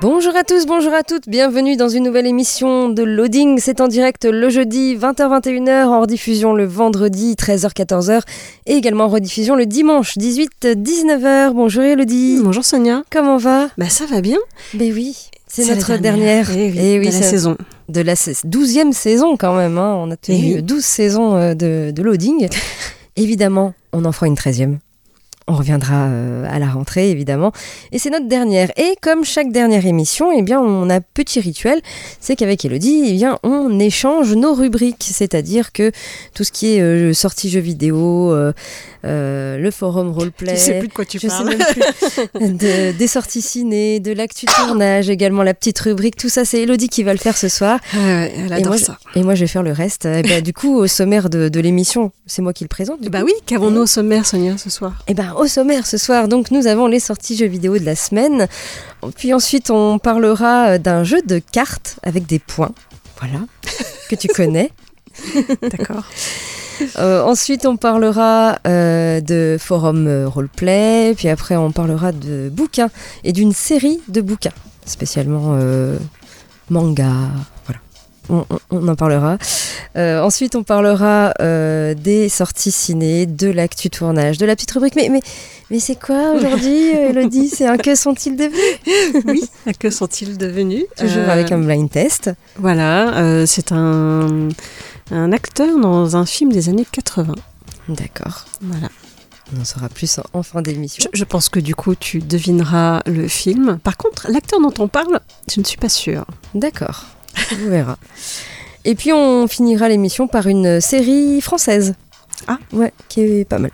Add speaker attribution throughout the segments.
Speaker 1: Bonjour à tous, bonjour à toutes, bienvenue dans une nouvelle émission de Loading. C'est en direct le jeudi 20h-21h, en rediffusion le vendredi 13h-14h et également en rediffusion le dimanche 18-19h. Bonjour Elodie.
Speaker 2: Bonjour Sonia.
Speaker 1: Comment va?
Speaker 2: Bah ça va bien.
Speaker 1: Ben oui, c'est notre dernière.
Speaker 2: dernière. Eh oui,
Speaker 1: Eh oui,
Speaker 2: de la saison.
Speaker 1: De la 12e saison quand même. hein. On a tenu
Speaker 2: Eh oui.
Speaker 1: 12 saisons euh, de, de Loading. évidemment, on en fera une 13e. On reviendra euh, à la rentrée, évidemment. Et c'est notre dernière. Et comme chaque dernière émission, eh bien, on a un petit rituel. C'est qu'avec Elodie, eh bien, on échange nos rubriques. C'est-à-dire que tout ce qui est euh, sortie jeux vidéo, euh, euh, le forum roleplay.
Speaker 2: Je sais plus de quoi tu
Speaker 1: je
Speaker 2: parles.
Speaker 1: sais même plus. De- des sorties ciné, de l'actu tournage, également la petite rubrique. Tout ça, c'est Elodie qui va le faire ce soir.
Speaker 2: Ah elle
Speaker 1: Et
Speaker 2: adore
Speaker 1: moi,
Speaker 2: ça.
Speaker 1: je, et moi, je vais faire le reste. Et ben, du coup, au sommaire de, de l'émission, c'est moi qui le présente.
Speaker 2: Bah
Speaker 1: coup.
Speaker 2: oui, qu'avons-nous au sommaire Sonia ce soir?
Speaker 1: Eh ben, au sommaire ce soir, donc nous avons les sorties jeux vidéo de la semaine. Puis ensuite, on parlera euh, d'un jeu de cartes avec des points. Voilà, que tu connais.
Speaker 2: D'accord.
Speaker 1: Euh, ensuite, on parlera euh, de forum roleplay. Puis après, on parlera de bouquins et d'une série de bouquins, spécialement euh, manga. On, en parlera. Euh, ensuite, on parlera euh, des sorties ciné, de l'actu tournage, de la petite rubrique. Mais, mais, mais c'est quoi aujourd'hui, Elodie? C'est un que sont-ils devenus?
Speaker 2: Oui, à que sont-ils devenus?
Speaker 1: Toujours
Speaker 2: Euh,
Speaker 1: avec un blind test.
Speaker 2: Voilà, c'est un, un acteur dans un film des années 80.
Speaker 1: D'accord.
Speaker 2: Voilà.
Speaker 1: On en saura plus en, en fin d'émission.
Speaker 2: Je, je pense que du coup, tu devineras le film. Par contre, l'acteur dont on parle, je ne suis pas sûre.
Speaker 1: D'accord, on verra. Et puis on finira l'émission par une série française.
Speaker 2: Ah.
Speaker 1: Ouais, qui est pas mal.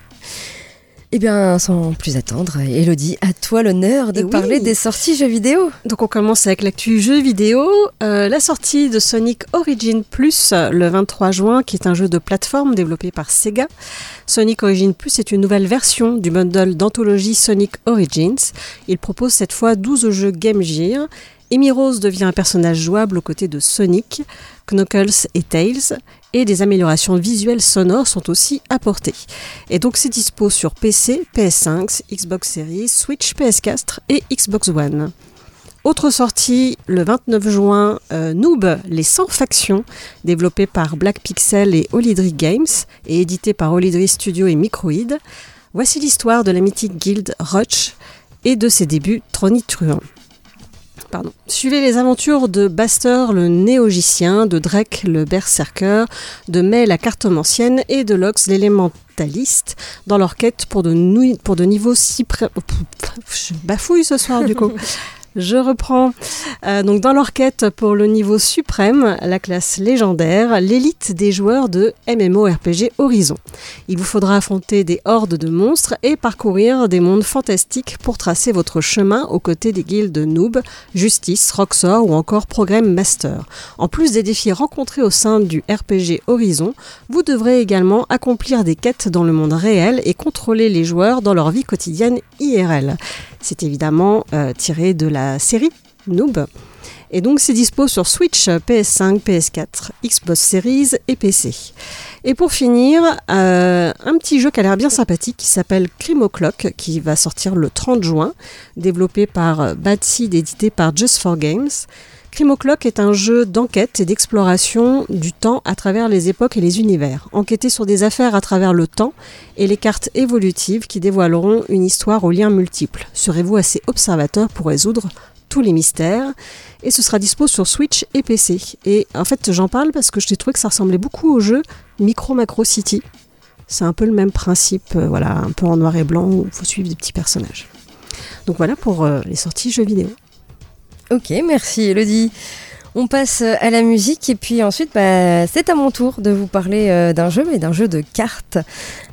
Speaker 1: Eh bien, sans plus attendre, Elodie, à toi l'honneur de
Speaker 2: Eh oui.
Speaker 1: parler des sorties jeux vidéo.
Speaker 2: Donc on commence avec l'actu jeu vidéo. Euh, la sortie de Sonic Origin Plus le 23 juin, qui est un jeu de plateforme développé par Sega. Sonic Origin Plus est une nouvelle version du bundle d'anthologie Sonic Origins. Il propose cette fois 12 jeux Game Gear. Amy Rose devient un personnage jouable aux côtés de Sonic, Knuckles et Tails, et des améliorations visuelles sonores sont aussi apportées. Et donc c'est dispo sur PC, PS5, Xbox Series, Switch, PS4 et Xbox One. Autre sortie, le 29 juin, euh, Noob, les 100 factions, développé par Black Pixel et Olydri Games, et édité par Olydri Studio et Microïd. Voici l'histoire de la mythique guilde Roach et de ses débuts tronitruants. Suivez les aventures de Baster le néogicien, de Drake le berserker, de May la cartomancienne et de Lox l'élémentaliste dans leur quête pour de, pour niveaux si près... Je bafouille ce soir du coup. Je reprends. Euh, donc dans leur quête pour le niveau suprême, la classe légendaire, l'élite des joueurs de MMORPG Horizon. Il vous faudra affronter des hordes de monstres et parcourir des mondes fantastiques pour tracer votre chemin aux côtés des guildes Noob, Justice, Roxor ou encore Programme Master. En plus des défis rencontrés au sein du RPG Horizon, vous devrez également accomplir des quêtes dans le monde réel et contrôler les joueurs dans leur vie quotidienne IRL. C'est évidemment euh, tiré de la série Noob. Et donc c'est dispo sur Switch, PS5, PS4, Xbox Series et PC. Et pour finir, euh, un petit jeu qui a l'air bien sympathique qui s'appelle Crime Clock, qui va sortir le 30 juin, développé par euh, Bad Seed, édité par Just for Games. Crime Clock est un jeu d'enquête et d'exploration du temps à travers les époques et les univers. Enquêter sur des affaires à travers le temps et les cartes évolutives qui dévoileront une histoire aux liens multiples. Serez-vous assez observateur pour résoudre tous les mystères? Et ce sera dispo sur Switch et PC. Et en fait, j'en parle parce que j'ai trouvé que ça ressemblait beaucoup au jeu Micro Macro City. C'est un peu le même principe, euh, voilà, un peu en noir et blanc où il faut suivre des petits personnages. Donc voilà pour euh, les sorties jeux vidéo.
Speaker 1: Ok, merci Elodie. On passe à la musique et puis ensuite bah, c'est à mon tour de vous parler euh, d'un jeu, mais d'un jeu de cartes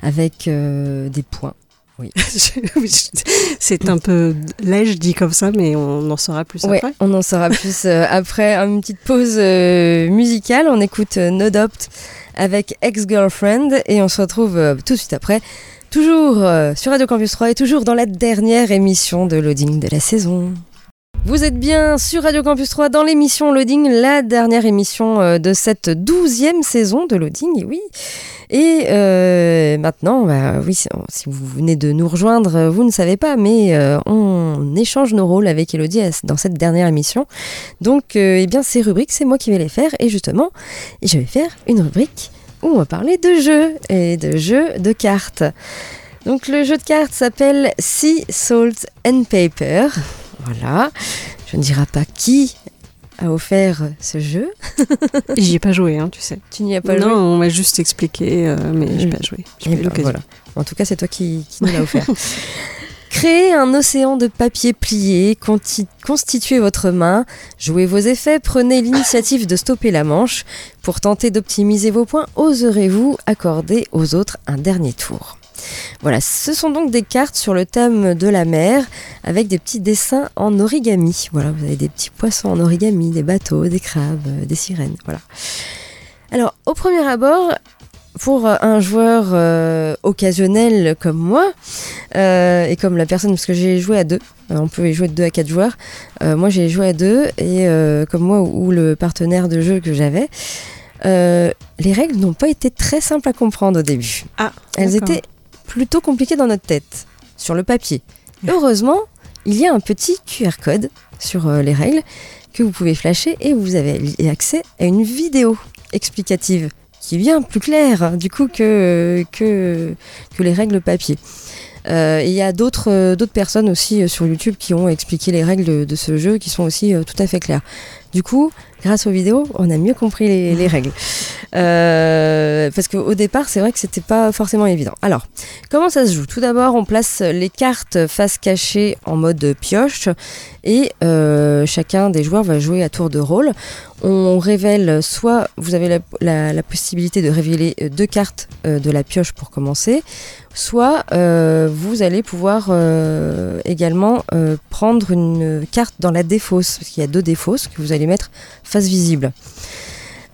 Speaker 1: avec euh, des points. Oui.
Speaker 2: c'est un peu lège dit comme ça, mais on en saura plus
Speaker 1: Ouais,
Speaker 2: après.
Speaker 1: on en saura plus euh, après une petite pause musicale. On écoute No Doubt avec Ex-Girlfriend et on se retrouve tout de suite après. Toujours sur Radio Campus 3 et toujours dans la dernière émission de Loading de la saison. Vous êtes bien sur Radio Campus 3 dans l'émission Loading, la dernière émission euh, de cette douzième saison de Loading, et oui. Et euh, maintenant, bah, oui, si vous venez de nous rejoindre, euh, vous ne savez pas, mais on échange nos rôles avec Elodie dans cette dernière émission. Donc, eh bien, ces rubriques, c'est moi qui vais les faire, et justement, je vais faire une rubrique où on va parler de jeux et de jeux de cartes. Donc, le jeu de cartes s'appelle Sea, Salt and Paper. Voilà. Je ne dirai pas qui a offert ce jeu.
Speaker 2: J'y ai pas joué, hein, tu sais.
Speaker 1: Tu n'y as pas
Speaker 2: non,
Speaker 1: joué
Speaker 2: on m'a juste expliqué, euh, mais j'ai pas joué.
Speaker 1: Eh
Speaker 2: pas
Speaker 1: ben, voilà. En tout cas, c'est toi qui, qui nous l'as offert. Créez un océan de papier plié, constituez votre main, jouez vos effets, prenez l'initiative de stopper la manche. Pour tenter d'optimiser vos points, oserez-vous accorder aux autres un dernier tour? Voilà, ce sont donc des cartes sur le thème de la mer avec des petits dessins en origami. Voilà, vous avez des petits poissons en origami, des bateaux, des crabes, euh, des sirènes. Voilà. Alors, au premier abord, pour euh, un joueur euh, occasionnel comme moi, euh, et comme la personne, parce que j'ai joué à deux, euh, on peut y jouer de deux à quatre joueurs, moi j'ai joué à deux, et comme moi ou, ou le partenaire de jeu que j'avais, les règles n'ont pas été très simples à comprendre au début.
Speaker 2: Ah,
Speaker 1: Elles étaient plutôt compliquées dans notre tête, sur le papier. Heureusement, il y a un petit QR code sur euh, les règles que vous pouvez flasher et vous avez accès à une vidéo explicative qui est bien plus claire hein, du coup que, que, que les règles papier. Euh, il y a d'autres euh, d'autres personnes aussi euh, sur YouTube qui ont expliqué les règles de, de ce jeu qui sont aussi tout à fait claires. Du coup, grâce aux vidéos, on a mieux compris les, les règles. Euh, parce qu'au départ, c'est vrai que c'était pas forcément évident. Alors, comment ça se joue? Tout d'abord, on place les cartes face cachée en mode pioche et euh, chacun des joueurs va jouer à tour de rôle. On révèle soit vous avez la, possibilité de révéler euh, deux cartes de la pioche pour commencer, soit vous allez pouvoir également prendre une carte dans la défausse, parce qu'il y a deux défausses que vous allez mettre visible.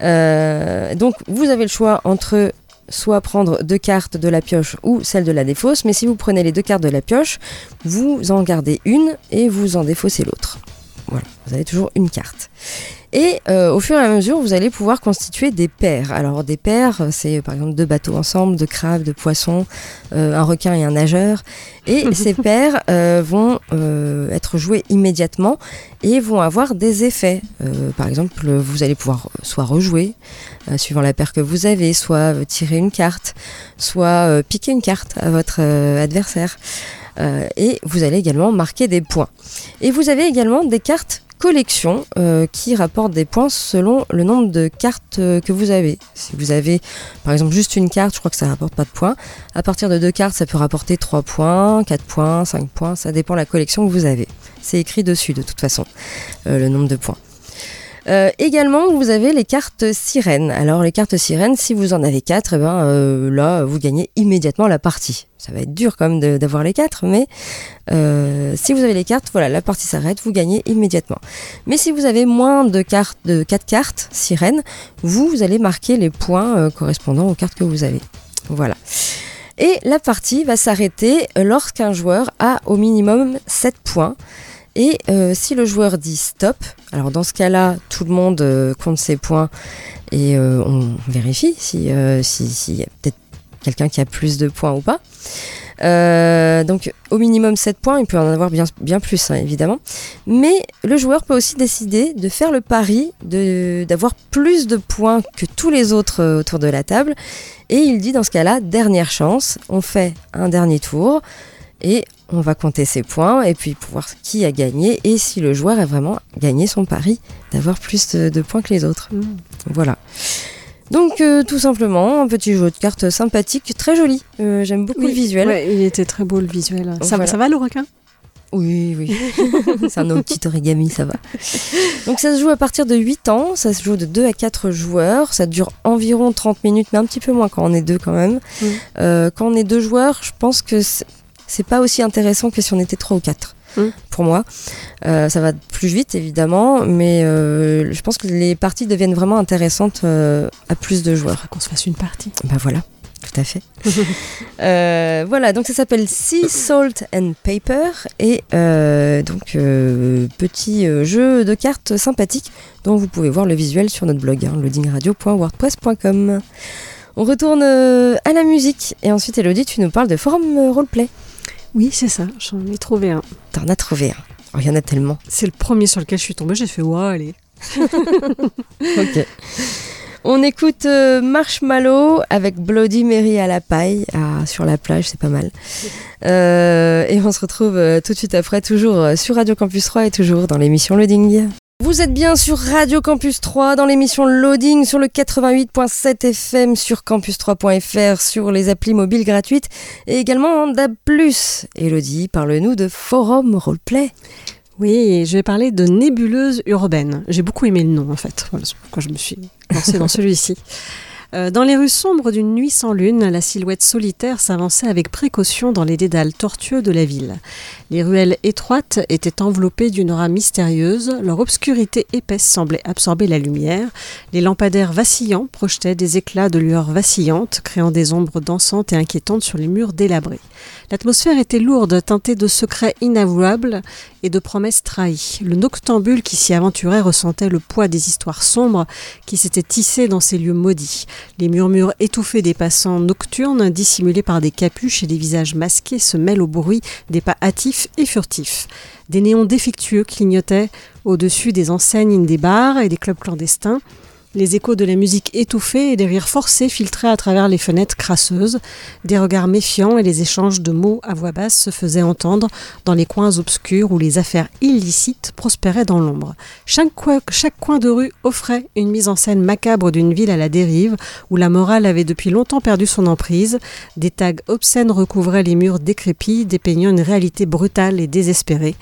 Speaker 1: Euh, donc vous avez le choix entre soit prendre deux cartes de la pioche ou celle de la défausse, mais si vous prenez les deux cartes de la pioche, vous en gardez une et vous en défaussez l'autre. Voilà, vous avez toujours une carte. Et euh, au fur et à mesure, vous allez pouvoir constituer des paires. Alors des paires, c'est par exemple deux bateaux ensemble, deux crabes, deux poissons, euh, un requin et un nageur. Et ces paires euh, vont être jouées immédiatement et vont avoir des effets. Par exemple, vous allez pouvoir soit rejouer, suivant la paire que vous avez, soit tirer une carte, soit piquer une carte à votre adversaire. Et vous allez également marquer des points. Et vous avez également des cartes collection euh, qui rapportent des points selon le nombre de cartes euh, que vous avez. Si vous avez par exemple juste une carte, je crois que ça rapporte pas de points. À partir de deux cartes, ça peut rapporter 3 points, 4 points, 5 points, ça dépend de la collection que vous avez. C'est écrit dessus de toute façon, euh, le nombre de points. Euh, également, vous avez les cartes sirènes. Alors, les cartes sirènes, si vous en avez quatre, eh ben, euh, là, vous gagnez immédiatement la partie. Ça va être dur quand même d'avoir les quatre, mais euh, si vous avez les cartes, voilà, la partie s'arrête, vous gagnez immédiatement. Mais si vous avez moins de cartes, de quatre cartes sirènes, vous, vous allez marquer les points correspondant aux cartes que vous avez. Voilà. Et la partie va s'arrêter lorsqu'un joueur a au minimum 7 points. Et euh, si le joueur dit stop, alors dans ce cas-là, tout le monde euh, compte ses points et euh, on vérifie si y a peut-être quelqu'un qui a plus de points ou pas. Donc au minimum 7 points, il peut en avoir bien, plus hein, évidemment. Mais le joueur peut aussi décider de faire le pari d'avoir plus de points que tous les autres autour de la table. Et il dit dans ce cas-là, dernière chance, on fait un dernier tour et on va compter ses points et puis pour voir qui a gagné et si le joueur a vraiment gagné son pari d'avoir plus de, de points que les autres.
Speaker 2: Mm.
Speaker 1: Voilà. Donc euh, tout simplement un petit jeu de cartes sympathique, très joli. Euh, J'aime beaucoup le visuel.
Speaker 2: Ouais, il était très beau le visuel. Ça,
Speaker 1: Voilà.
Speaker 2: ça va le requin?
Speaker 1: Oui, oui. c'est un petit origami, ça va. Donc ça se joue à partir de 8 ans, ça se joue de 2 à 4 joueurs, ça dure environ 30 minutes, mais un petit peu moins quand on est deux quand même.
Speaker 2: Mm.
Speaker 1: Euh, quand on est deux joueurs, je pense que c'est- pas aussi intéressant que si on était 3 ou 4.
Speaker 2: Mm.
Speaker 1: Pour moi, Euh, ça va plus vite évidemment, mais euh, je pense que les parties deviennent vraiment intéressantes euh, à plus de joueurs.
Speaker 2: Qu'on se fasse une partie.
Speaker 1: Bah voilà, tout à fait. Euh, voilà, donc ça s'appelle Sea Salt and Paper et euh, donc euh, petit jeu de cartes sympathique dont vous pouvez voir le visuel sur notre blog, hein, loadingradio.wordpress.com. On retourne à la musique et ensuite Elodie, tu nous parles de forum roleplay.
Speaker 2: Oui, c'est ça, j'en ai trouvé un.
Speaker 1: T'en as trouvé un. Oh, Il y en a tellement.
Speaker 2: C'est le premier sur lequel je suis tombée, j'ai fait ouais, allez.
Speaker 1: Ok. On écoute euh, Marshmallow avec Bloody Mary à la paille sur la plage, c'est pas mal. Euh, et on se retrouve euh, tout de suite après, toujours sur Radio Campus 3 et toujours dans l'émission Loading. Vous êtes bien sur Radio Campus 3 dans l'émission Loading sur le 88.7 FM sur campus3.fr sur les applis mobiles gratuites et également en DAB+. Elodie, parle-nous de Forum Roleplay.
Speaker 2: Oui, je vais parler de nébuleuse urbaine. J'ai beaucoup aimé le nom en fait. Voilà, c'est pourquoi je me suis lancée dans celui-ci. Euh, Dans les rues sombres d'une nuit sans lune, la silhouette solitaire s'avançait avec précaution dans les dédales tortueux de la ville. Les ruelles étroites étaient enveloppées d'une aura mystérieuse, leur obscurité épaisse semblait absorber la lumière, les lampadaires vacillants projetaient des éclats de lueur vacillantes, créant des ombres dansantes et inquiétantes sur les murs délabrés. L'atmosphère était lourde, teintée de secrets inavouables et de promesses trahies. Le noctambule qui s'y aventurait ressentait le poids des histoires sombres qui s'étaient tissées dans ces lieux maudits. Les murmures étouffés des passants nocturnes, dissimulés par des capuches et des visages masqués, se mêlent au bruit des pas hâtifs et furtifs. Des néons défectueux clignotaient au-dessus des enseignes des bars et des clubs clandestins. Les échos de la musique étouffée et des rires forcés filtraient à travers les fenêtres crasseuses. Des regards méfiants et les échanges de mots à voix basse se faisaient entendre dans les coins obscurs où les affaires illicites prospéraient dans l'ombre. Chaque, coin- de rue offrait une mise en scène macabre d'une ville à la dérive où la morale avait depuis longtemps perdu son emprise. Des tags obscènes recouvraient les murs décrépits, dépeignant une réalité brutale et désespérée.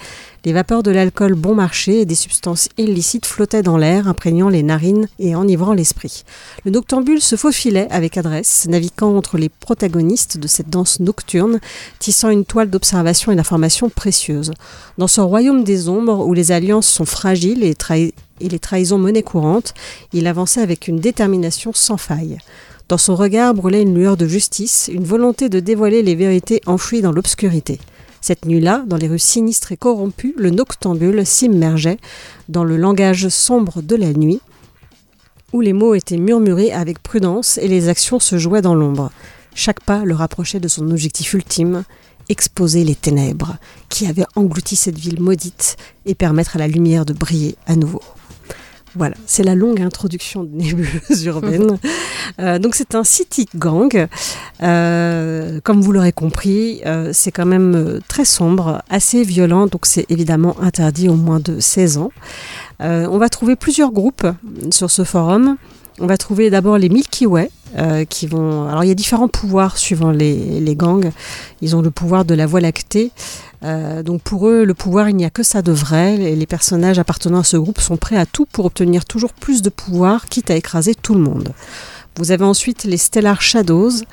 Speaker 2: Les vapeurs de l'alcool bon marché et des substances illicites flottaient dans l'air, imprégnant les narines et enivrant l'esprit. Le noctambule se faufilait avec adresse, naviguant entre les protagonistes de cette danse nocturne, tissant une toile d'observation et d'information précieuse. Dans ce royaume des ombres, où les alliances sont fragiles et, et les trahisons monnaie courante, il avançait avec une détermination sans faille. Dans son regard brûlait une lueur de justice, une volonté de dévoiler les vérités enfouies dans l'obscurité. Cette nuit-là, dans les rues sinistres et corrompues, le noctambule s'immergeait dans le langage sombre de la nuit, où les mots étaient murmurés avec prudence et les actions se jouaient dans l'ombre. Chaque pas le rapprochait de son objectif ultime, exposer les ténèbres qui avaient englouti cette ville maudite et permettre à la lumière de briller à nouveau. Voilà, c'est la longue introduction de Nébuleuse urbaine. Euh, donc c'est un city gang. Euh, comme vous l'aurez compris, euh, c'est quand même très sombre, assez violent, donc c'est évidemment interdit aux moins de 16 ans. On va trouver plusieurs groupes sur ce forum. On va trouver d'abord les Milky Way, euh, qui vont. Alors il y a différents pouvoirs suivant les, les gangs. Ils ont le pouvoir de la Voie lactée. Euh, donc pour eux, le pouvoir, il n'y a que ça de vrai. Les, les personnages appartenant à ce groupe sont prêts à tout pour obtenir toujours plus de pouvoir, quitte à écraser tout le monde. Vous avez ensuite les Stellar Shadows.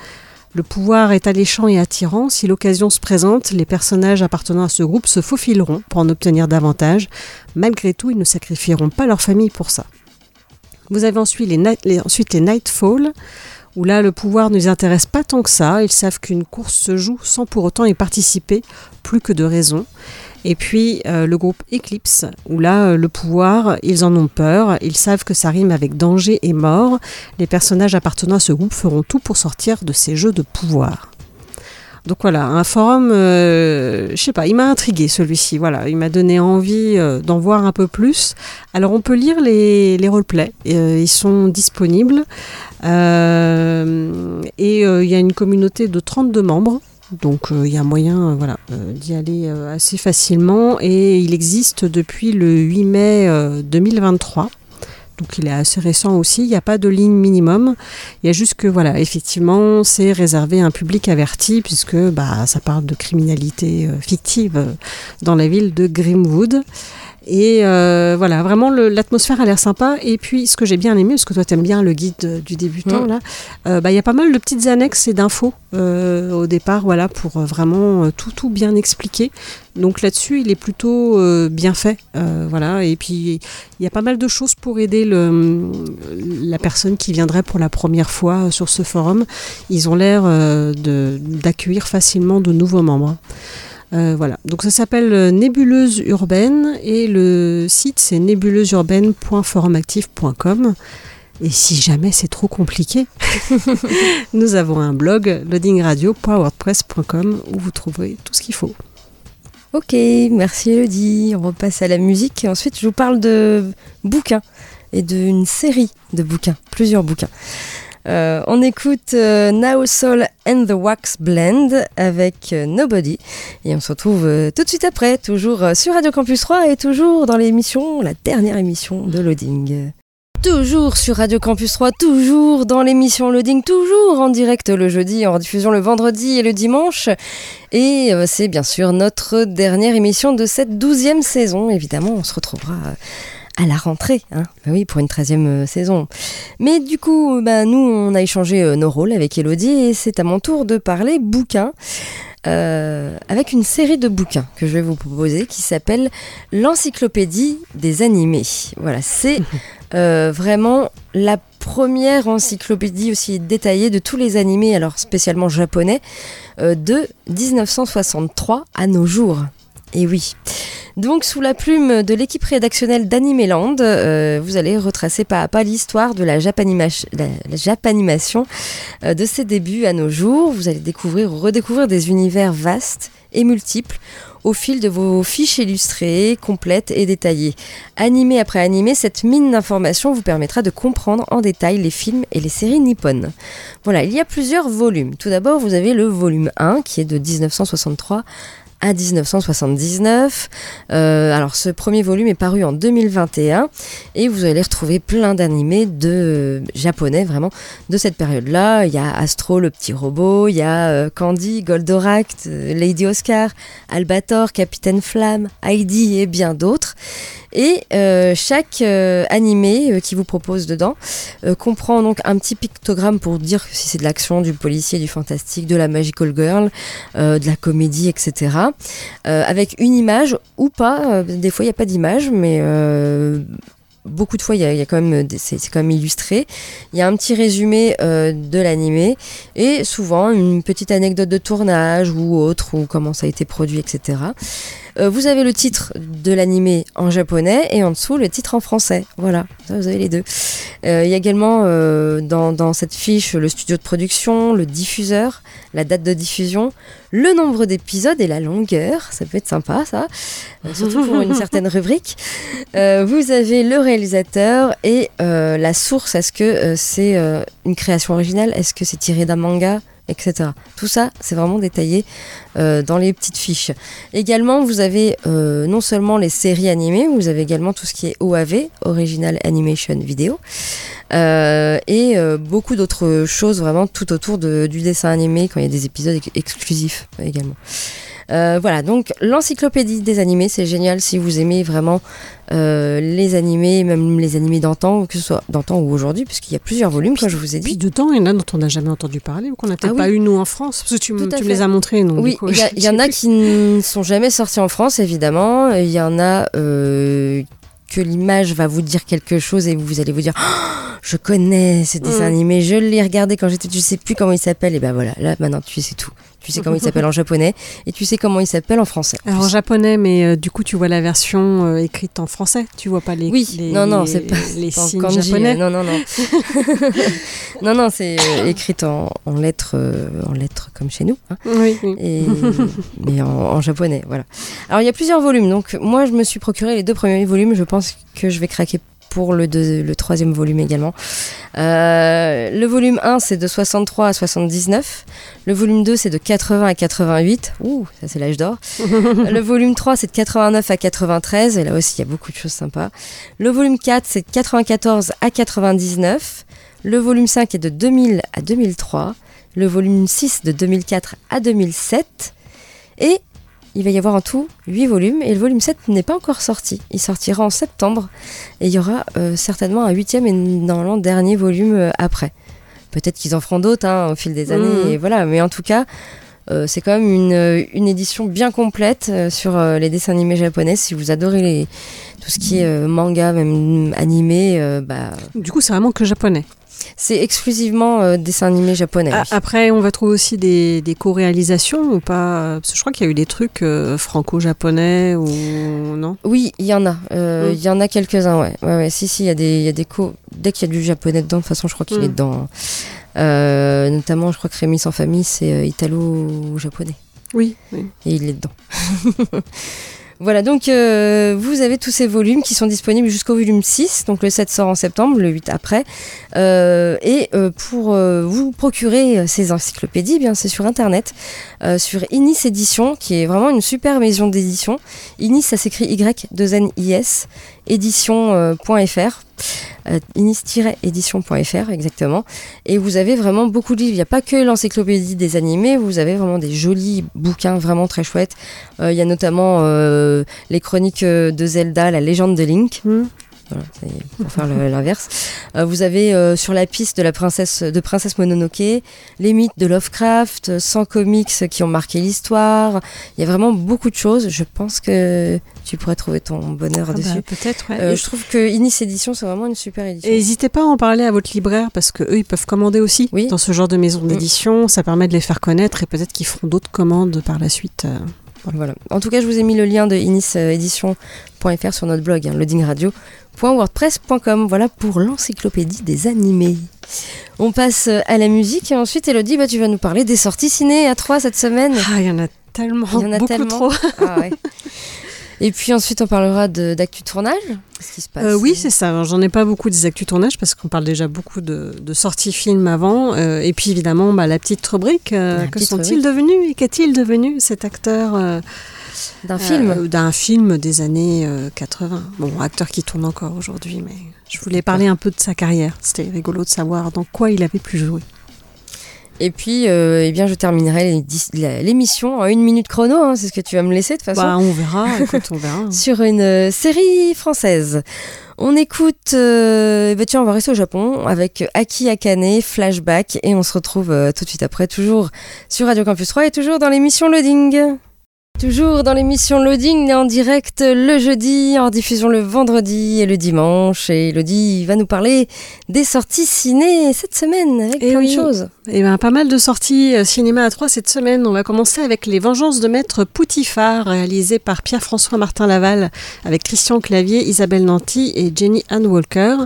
Speaker 2: Le pouvoir est alléchant et attirant. Si l'occasion se présente, les personnages appartenant à ce groupe se faufileront pour en obtenir davantage. Malgré tout, ils ne sacrifieront pas leur famille pour ça. Vous avez ensuite les, Nightfall, où là, le pouvoir ne les intéresse pas tant que ça. Ils savent qu'une course se joue sans pour autant y participer, plus que de raison. Et puis euh, le groupe Eclipse, où là, euh, le pouvoir, ils en ont peur. Ils savent que ça rime avec danger et mort. Les personnages appartenant à ce groupe feront tout pour sortir de ces jeux de pouvoir. Donc voilà, un forum, euh, je sais pas, il m'a intrigué celui-ci. Voilà, il m'a donné envie euh, d'en voir un peu plus. Alors on peut lire les, les roleplays, euh, ils sont disponibles. Euh, et euh, il y a une communauté de 32 membres. Donc il y a moyen voilà, d'y aller assez facilement. Et il existe depuis le 8 mai euh, 2023. Donc il est assez récent aussi. Il n'y a pas de ligne minimum. Il y a juste que, voilà, effectivement, c'est réservé à un public averti, puisque bah, ça parle de criminalité euh, fictive euh, dans la ville de Grimwood. Et euh, voilà, vraiment l'atmosphère a l'air sympa. Et puis ce que j'ai bien aimé, parce que toi t'aimes bien le guide du débutant,
Speaker 1: Mm.
Speaker 2: là, euh, bah, il y a pas mal de petites annexes et d'infos euh, au départ, voilà, pour euh, vraiment euh, tout, tout bien expliquer. Donc là-dessus, il est plutôt euh, bien fait, euh, voilà. Et puis il y a pas mal de choses pour aider le, la personne qui viendrait pour la première fois sur ce forum. Ils ont l'air euh, d'accueillir facilement de nouveaux membres. Euh, voilà, donc ça s'appelle euh, Nébuleuse Urbaine et le site c'est nébuleuseurbaine.forumactif.com. Et si jamais c'est trop compliqué, nous avons un blog loadingradio.wordpress.com où vous trouverez tout ce qu'il faut.
Speaker 1: Ok, merci Elodie. On repasse à la musique. Et ensuite, je vous parle de bouquins et d'une série de bouquins, plusieurs bouquins. Euh, on écoute euh, Now Soul and the Wax Blend avec euh, Nobody. Et on se retrouve tout de suite après, toujours sur Radio Campus 3 et toujours dans l'émission, la dernière émission de Loading. Toujours sur Radio Campus 3, toujours dans l'émission Loading, toujours en direct le jeudi, en rediffusion le vendredi et le dimanche. Et c'est bien sûr notre dernière émission de cette douzième saison. Évidemment, on se retrouvera à la rentrée, hein. Bah oui, pour une treizième euh, saison. Mais du coup, bah, nous, on a échangé euh, nos rôles avec Elodie et c'est à mon tour de parler bouquins. euh, avec une série de bouquins que je vais vous proposer qui s'appelle l'encyclopédie des animés. Voilà, c'est euh, vraiment la première encyclopédie aussi détaillée de tous les animés, alors spécialement japonais, de 1963 à nos jours. Et oui. Donc, sous la plume de l'équipe rédactionnelle d'Animeland, euh, vous allez retracer pas à pas l'histoire de la, Japanima- la- la Japanimation euh, de ses débuts à nos jours. Vous allez découvrir ou redécouvrir des univers vastes et multiples au fil de vos fiches illustrées, complètes et détaillées. Animé après animé, cette mine d'informations vous permettra de comprendre en détail les films et les séries nippones. Voilà, il y a plusieurs volumes. Tout d'abord, vous avez le volume 1 qui est de 1963 à 1979. Euh, alors ce premier volume est paru en 2021 et vous allez retrouver plein d'animés de euh, japonais vraiment de cette période-là. Il y a Astro le petit robot, il y a euh, Candy, Goldorak, Lady Oscar, Albator, Capitaine Flamme, Heidi et bien d'autres. Et euh, chaque euh, animé euh, qui vous propose dedans euh, comprend donc un petit pictogramme pour dire si c'est de l'action, du policier, du fantastique, de la magical girl, de la comédie, etc. Avec une image ou pas. des fois, il n'y a pas d'image, mais beaucoup de fois, c'est quand même illustré. Il y a un petit résumé de l'animé et souvent une petite anecdote de tournage ou autre ou comment ça a été produit, etc. Euh, vous avez le titre de l'animé en japonais et en dessous le titre en français. Voilà, ça, vous avez les deux. Euh, il y a également euh, dans, dans cette fiche le studio de production, le diffuseur, la date de diffusion, le nombre d'épisodes et la longueur. Ça peut être sympa, ça. Surtout pour une certaine rubrique. Vous avez le réalisateur et la source. Est-ce que c'est une création originale? Est-ce que c'est tiré d'un manga? Etc. Tout ça, c'est vraiment détaillé euh, dans les petites fiches. Également, vous avez euh, non seulement les séries animées, vous avez également tout ce qui est OAV, Original Animation Video, euh, et beaucoup d'autres choses vraiment tout autour du dessin animé quand il y a des épisodes ex- exclusifs également. Euh, voilà, donc l'encyclopédie des animés, c'est génial si vous aimez vraiment euh, les animés, même les animés d'antan, que ce soit d'antan ou aujourd'hui, puisqu'il y a plusieurs volumes, comme je vous ai
Speaker 2: Puis
Speaker 1: dit.
Speaker 2: de temps, il y en a dont on n'a jamais entendu parler ou qu'on n'a peut-être
Speaker 1: Ah oui.
Speaker 2: pas eu nous en France. Parce que tu, m- me les as montrés, non
Speaker 1: Oui, il y, en a qui ne sont jamais sortis en France, évidemment. Il y en a euh, que l'image va vous dire quelque chose et vous allez vous dire Oh, Je connais ce dessin
Speaker 2: Mm.
Speaker 1: animé, je l'ai regardé quand j'étais, je sais plus comment il s'appelle. Et ben voilà, là maintenant tu sais tout. Tu sais comment il s'appelle en japonais et tu sais comment il s'appelle en français. en
Speaker 2: Alors en japonais, mais euh, du coup, tu vois la version euh, écrite en français. Tu vois pas les,
Speaker 1: Oui,
Speaker 2: les,
Speaker 1: non, non, c'est pas,
Speaker 2: les
Speaker 1: pas en
Speaker 2: signes
Speaker 1: kanji,
Speaker 2: japonais.
Speaker 1: euh, Non, non, non. non, non, c'est euh, écrit en, en lettres, en lettres comme chez nous. hein.
Speaker 2: Oui, oui.
Speaker 1: et, mais en, en japonais, voilà. Alors il y a plusieurs volumes, donc moi je me suis procuré les deux premiers volumes, je pense que je vais craquer pour le, deux- le troisième volume également. Euh, le volume 1, c'est de 63 à 79. Le volume 2, c'est de 80 à 88. Ouh, ça c'est l'âge d'or. le volume 3, c'est de 89 à 93. Et là aussi, il y a beaucoup de choses sympas. Le volume 4, c'est de 94 à 99. Le volume 5 est de 2000 à 2003. Le volume 6 de 2004 à 2007. Et il va y avoir en tout 8 volumes et le volume 7 n'est pas encore sorti. Il sortira en septembre et il y aura euh, certainement un huitième et normalement dernier volume euh, après. Peut-être qu'ils en feront d'autres hein, au fil des années,
Speaker 2: Mhm.
Speaker 1: et voilà. Mais en tout cas, euh, c'est quand même une, une édition bien complète sur les dessins animés japonais. Si vous adorez les, tout ce qui est manga, même animé, bah,
Speaker 2: Du coup, c'est vraiment que japonais.
Speaker 1: C'est exclusivement euh, dessins animés japonais. Oui.
Speaker 2: Après, on va trouver aussi des, des co-réalisations ou pas Parce que je crois qu'il y a eu des trucs euh, franco-japonais ou non?
Speaker 1: Oui, il y en a. Euh,
Speaker 2: Mm.
Speaker 1: Il y en a quelques-uns, ouais. ouais, ouais. Si, si, il y a des, il y a des co. Dès qu'il y a du japonais dedans, de toute façon, je crois qu'il
Speaker 2: Mm.
Speaker 1: est dedans. Euh, notamment, je crois que Rémi sans famille, c'est euh, italo-japonais.
Speaker 2: Oui. oui.
Speaker 1: Et il est dedans. Voilà, donc euh, vous avez tous ces volumes qui sont disponibles jusqu'au volume 6, donc le 7 sort en septembre, le 8 après. Euh, et euh, pour vous procurer ces encyclopédies, eh bien c'est sur internet, sur Inis Édition, qui est vraiment une super maison d'édition. Inis, ça s'écrit Y-2-N-I-S, édition.fr. Euh, inis-édition.fr exactement et vous avez vraiment beaucoup de livres il n'y a pas que l'encyclopédie des animés vous avez vraiment des jolis bouquins vraiment très chouettes Euh, il y a notamment euh, les chroniques euh, de Zelda la légende de Link
Speaker 2: Hmm.
Speaker 1: voilà, pour faire l'inverse. Euh, vous avez euh, sur la piste de la princesse de princesse Mononoke, les mythes de Lovecraft, euh, 100 comics qui ont marqué l'histoire. Il y a vraiment beaucoup de choses. Je pense que tu pourrais trouver ton bonheur
Speaker 2: Ah bah,
Speaker 1: dessus.
Speaker 2: Peut-être, ouais.
Speaker 1: Euh, je trouve que Inis Édition c'est vraiment une super édition.
Speaker 2: Et n'hésitez pas à en parler à votre libraire parce que eux ils peusent commander aussi
Speaker 1: Oui.
Speaker 2: dans ce genre de maison d'édition. Ça permet de les faire connaître et peut-être qu'ils feront d'autres commandes par la suite. euh.
Speaker 1: Voilà. En tout cas, je vous ai mis le lien de inisédition.fr sur notre blog, hein, loadingradio.wordpress.com. Voilà pour l'encyclopédie des animés. On passe euh, à la musique et ensuite, Elodie, bah, tu vas nous parler des sorties ciné à 3 cette semaine.
Speaker 2: Ah, il y en a tellement,
Speaker 1: Il y en a
Speaker 2: beaucoup
Speaker 1: tellement.
Speaker 2: trop.
Speaker 1: Ah ouais. Et puis ensuite, on parlera d'actu tournage. Qu'est-ce qui se passe
Speaker 2: Euh, oui, c'est ça. J'en ai pas beaucoup des actus tournage parce qu'on parle déjà beaucoup de, de sorties films avant. Euh, et puis évidemment, bah, la petite rubrique. euh,
Speaker 1: La
Speaker 2: que sont-ils devenus et qu'est-il devenu cet acteur euh,
Speaker 1: d'un film.
Speaker 2: euh, D'un film des années euh, 80. Bon, acteur qui tourne encore aujourd'hui, mais je voulais parler un peu de sa carrière. C'était rigolo de savoir dans quoi il avait pu jouer.
Speaker 1: Et puis, euh, eh bien, je terminerai l'émission en une minute chrono. hein, c'est ce que tu vas me laisser de toute façon.
Speaker 2: Bah, on verra. Écoute, on verra.
Speaker 1: sur une euh, série française. On écoute, euh, eh ben tiens, on va rester au Japon avec Aki Akane, Flashback, et on se retrouve euh, tout de suite après, toujours sur Radio Campus 3 et toujours dans l'émission Loading. Toujours dans l'émission Loading, en direct le jeudi, en diffusion le vendredi et le dimanche. Et Elodie va nous parler des sorties ciné cette semaine avec
Speaker 2: Eh
Speaker 1: plein
Speaker 2: oui.
Speaker 1: de choses.
Speaker 2: Eh ben, pas mal de sorties euh, cinéma à 3 cette semaine. On va commencer avec Les Vengeances de Maître Poutifard, réalisé par Pierre-François Martin Laval, avec Christian Clavier, Isabelle Nanty et Jenny Ann Walker.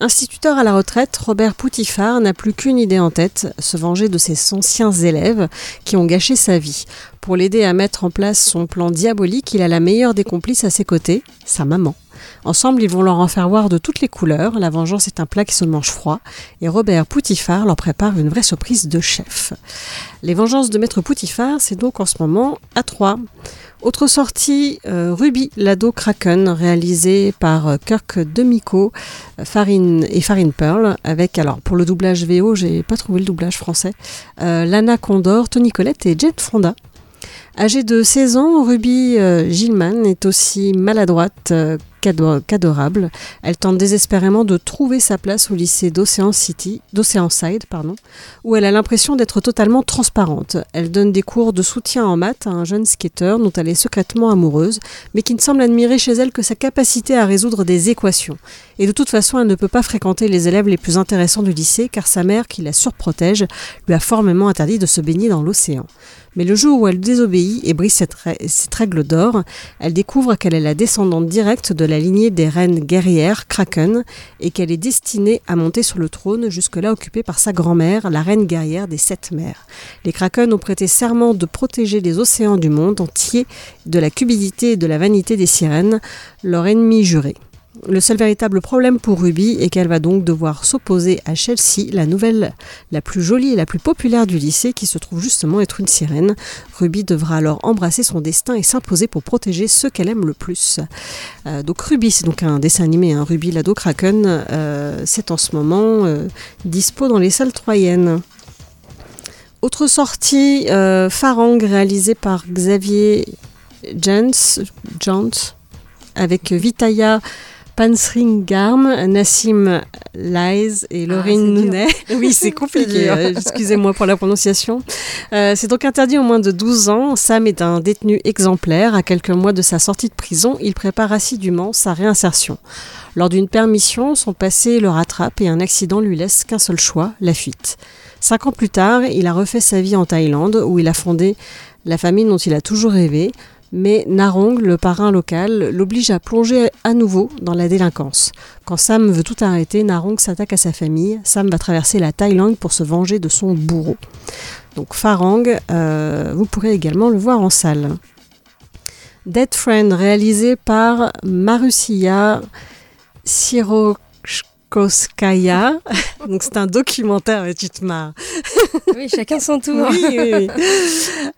Speaker 2: Instituteur à la retraite, Robert Poutifard n'a plus qu'une idée en tête, se venger de ses anciens élèves qui ont gâché sa vie. Pour l'aider à mettre en place son plan diabolique, il a la meilleure des complices à ses côtés, sa maman. Ensemble, ils vont leur en faire voir de toutes les couleurs. La vengeance est un plat qui se mange froid. Et Robert Poutifard leur prépare une vraie surprise de chef. Les vengeances de Maître Poutifard, c'est donc en ce moment à 3. Autre sortie, euh, Ruby, l'ado Kraken, réalisé par euh, Kirk Demico euh, Farine et Farine Pearl, avec, alors pour le doublage VO, j'ai pas trouvé le doublage français, Lana Condor, Tony Collette et Jet Fonda. Âgée de 16 ans, Ruby euh, Gilman est aussi maladroite euh, qu'adorable. Elle tente désespérément de trouver sa place au lycée d'Ocean City, d'Oceanside, pardon, où elle a l'impression d'être totalement transparente. Elle donne des cours de soutien en maths à un jeune skateur dont elle est secrètement amoureuse, mais qui ne semble admirer chez elle que sa capacité à résoudre des équations. Et de toute façon, elle ne peut pas fréquenter les élèves les plus intéressants du lycée, car sa mère, qui la surprotège, lui a formellement interdit de se baigner dans l'océan. Mais le jour où elle désobéit et brise cette règle d'or, elle découvre qu'elle est la descendante directe de la lignée des reines guerrières Kraken et qu'elle est destinée à monter sur le trône jusque-là occupé par sa grand-mère, la reine guerrière des sept mers. Les Kraken ont prêté serment de protéger les océans du monde entier de la cupidité et de la vanité des sirènes, leur ennemi juré. Le seul véritable problème pour Ruby est qu'elle va donc devoir s'opposer à Chelsea, la nouvelle la plus jolie et la plus populaire du lycée, qui se trouve justement être une sirène. Ruby devra alors embrasser son destin et s'imposer pour protéger ceux qu'elle aime le plus. Euh, donc Ruby, c'est donc un dessin animé, hein, Ruby l'ado Kraken, euh, c'est en ce moment euh, dispo dans les salles troyennes. Autre sortie, Farang, réalisée par Xavier Jans avec Vitaya Pansringarm, Nassim Laiz et Laurine Nounet. Oui, c'est compliqué, euh, excusez-moi pour la prononciation. Euh, c'est donc interdit au moins de 12 ans. Sam est un détenu exemplaire. À quelques mois de sa sortie de prison, il prépare assidûment sa réinsertion. Lors d'une permission, son passé le rattrape et un accident lui laisse qu'un seul choix, la fuite. Cinq ans plus tard, il a refait sa vie en Thaïlande où il a fondé la famille dont il a toujours rêvé, mais Narong, le parrain local, l'oblige à plonger à nouveau dans la délinquance. Quand Sam veut tout arrêter, Narong s'attaque à sa famille. Sam va traverser la Thaïlande pour se venger de son bourreau. Donc Farang, euh, vous pourrez également le voir en salle. Dead Friend, réalisé par Marusia Sirokoskaya. Donc c'est un documentaire, mais tu te marres.
Speaker 1: Oui, chacun son tour.
Speaker 2: Oui, oui, oui.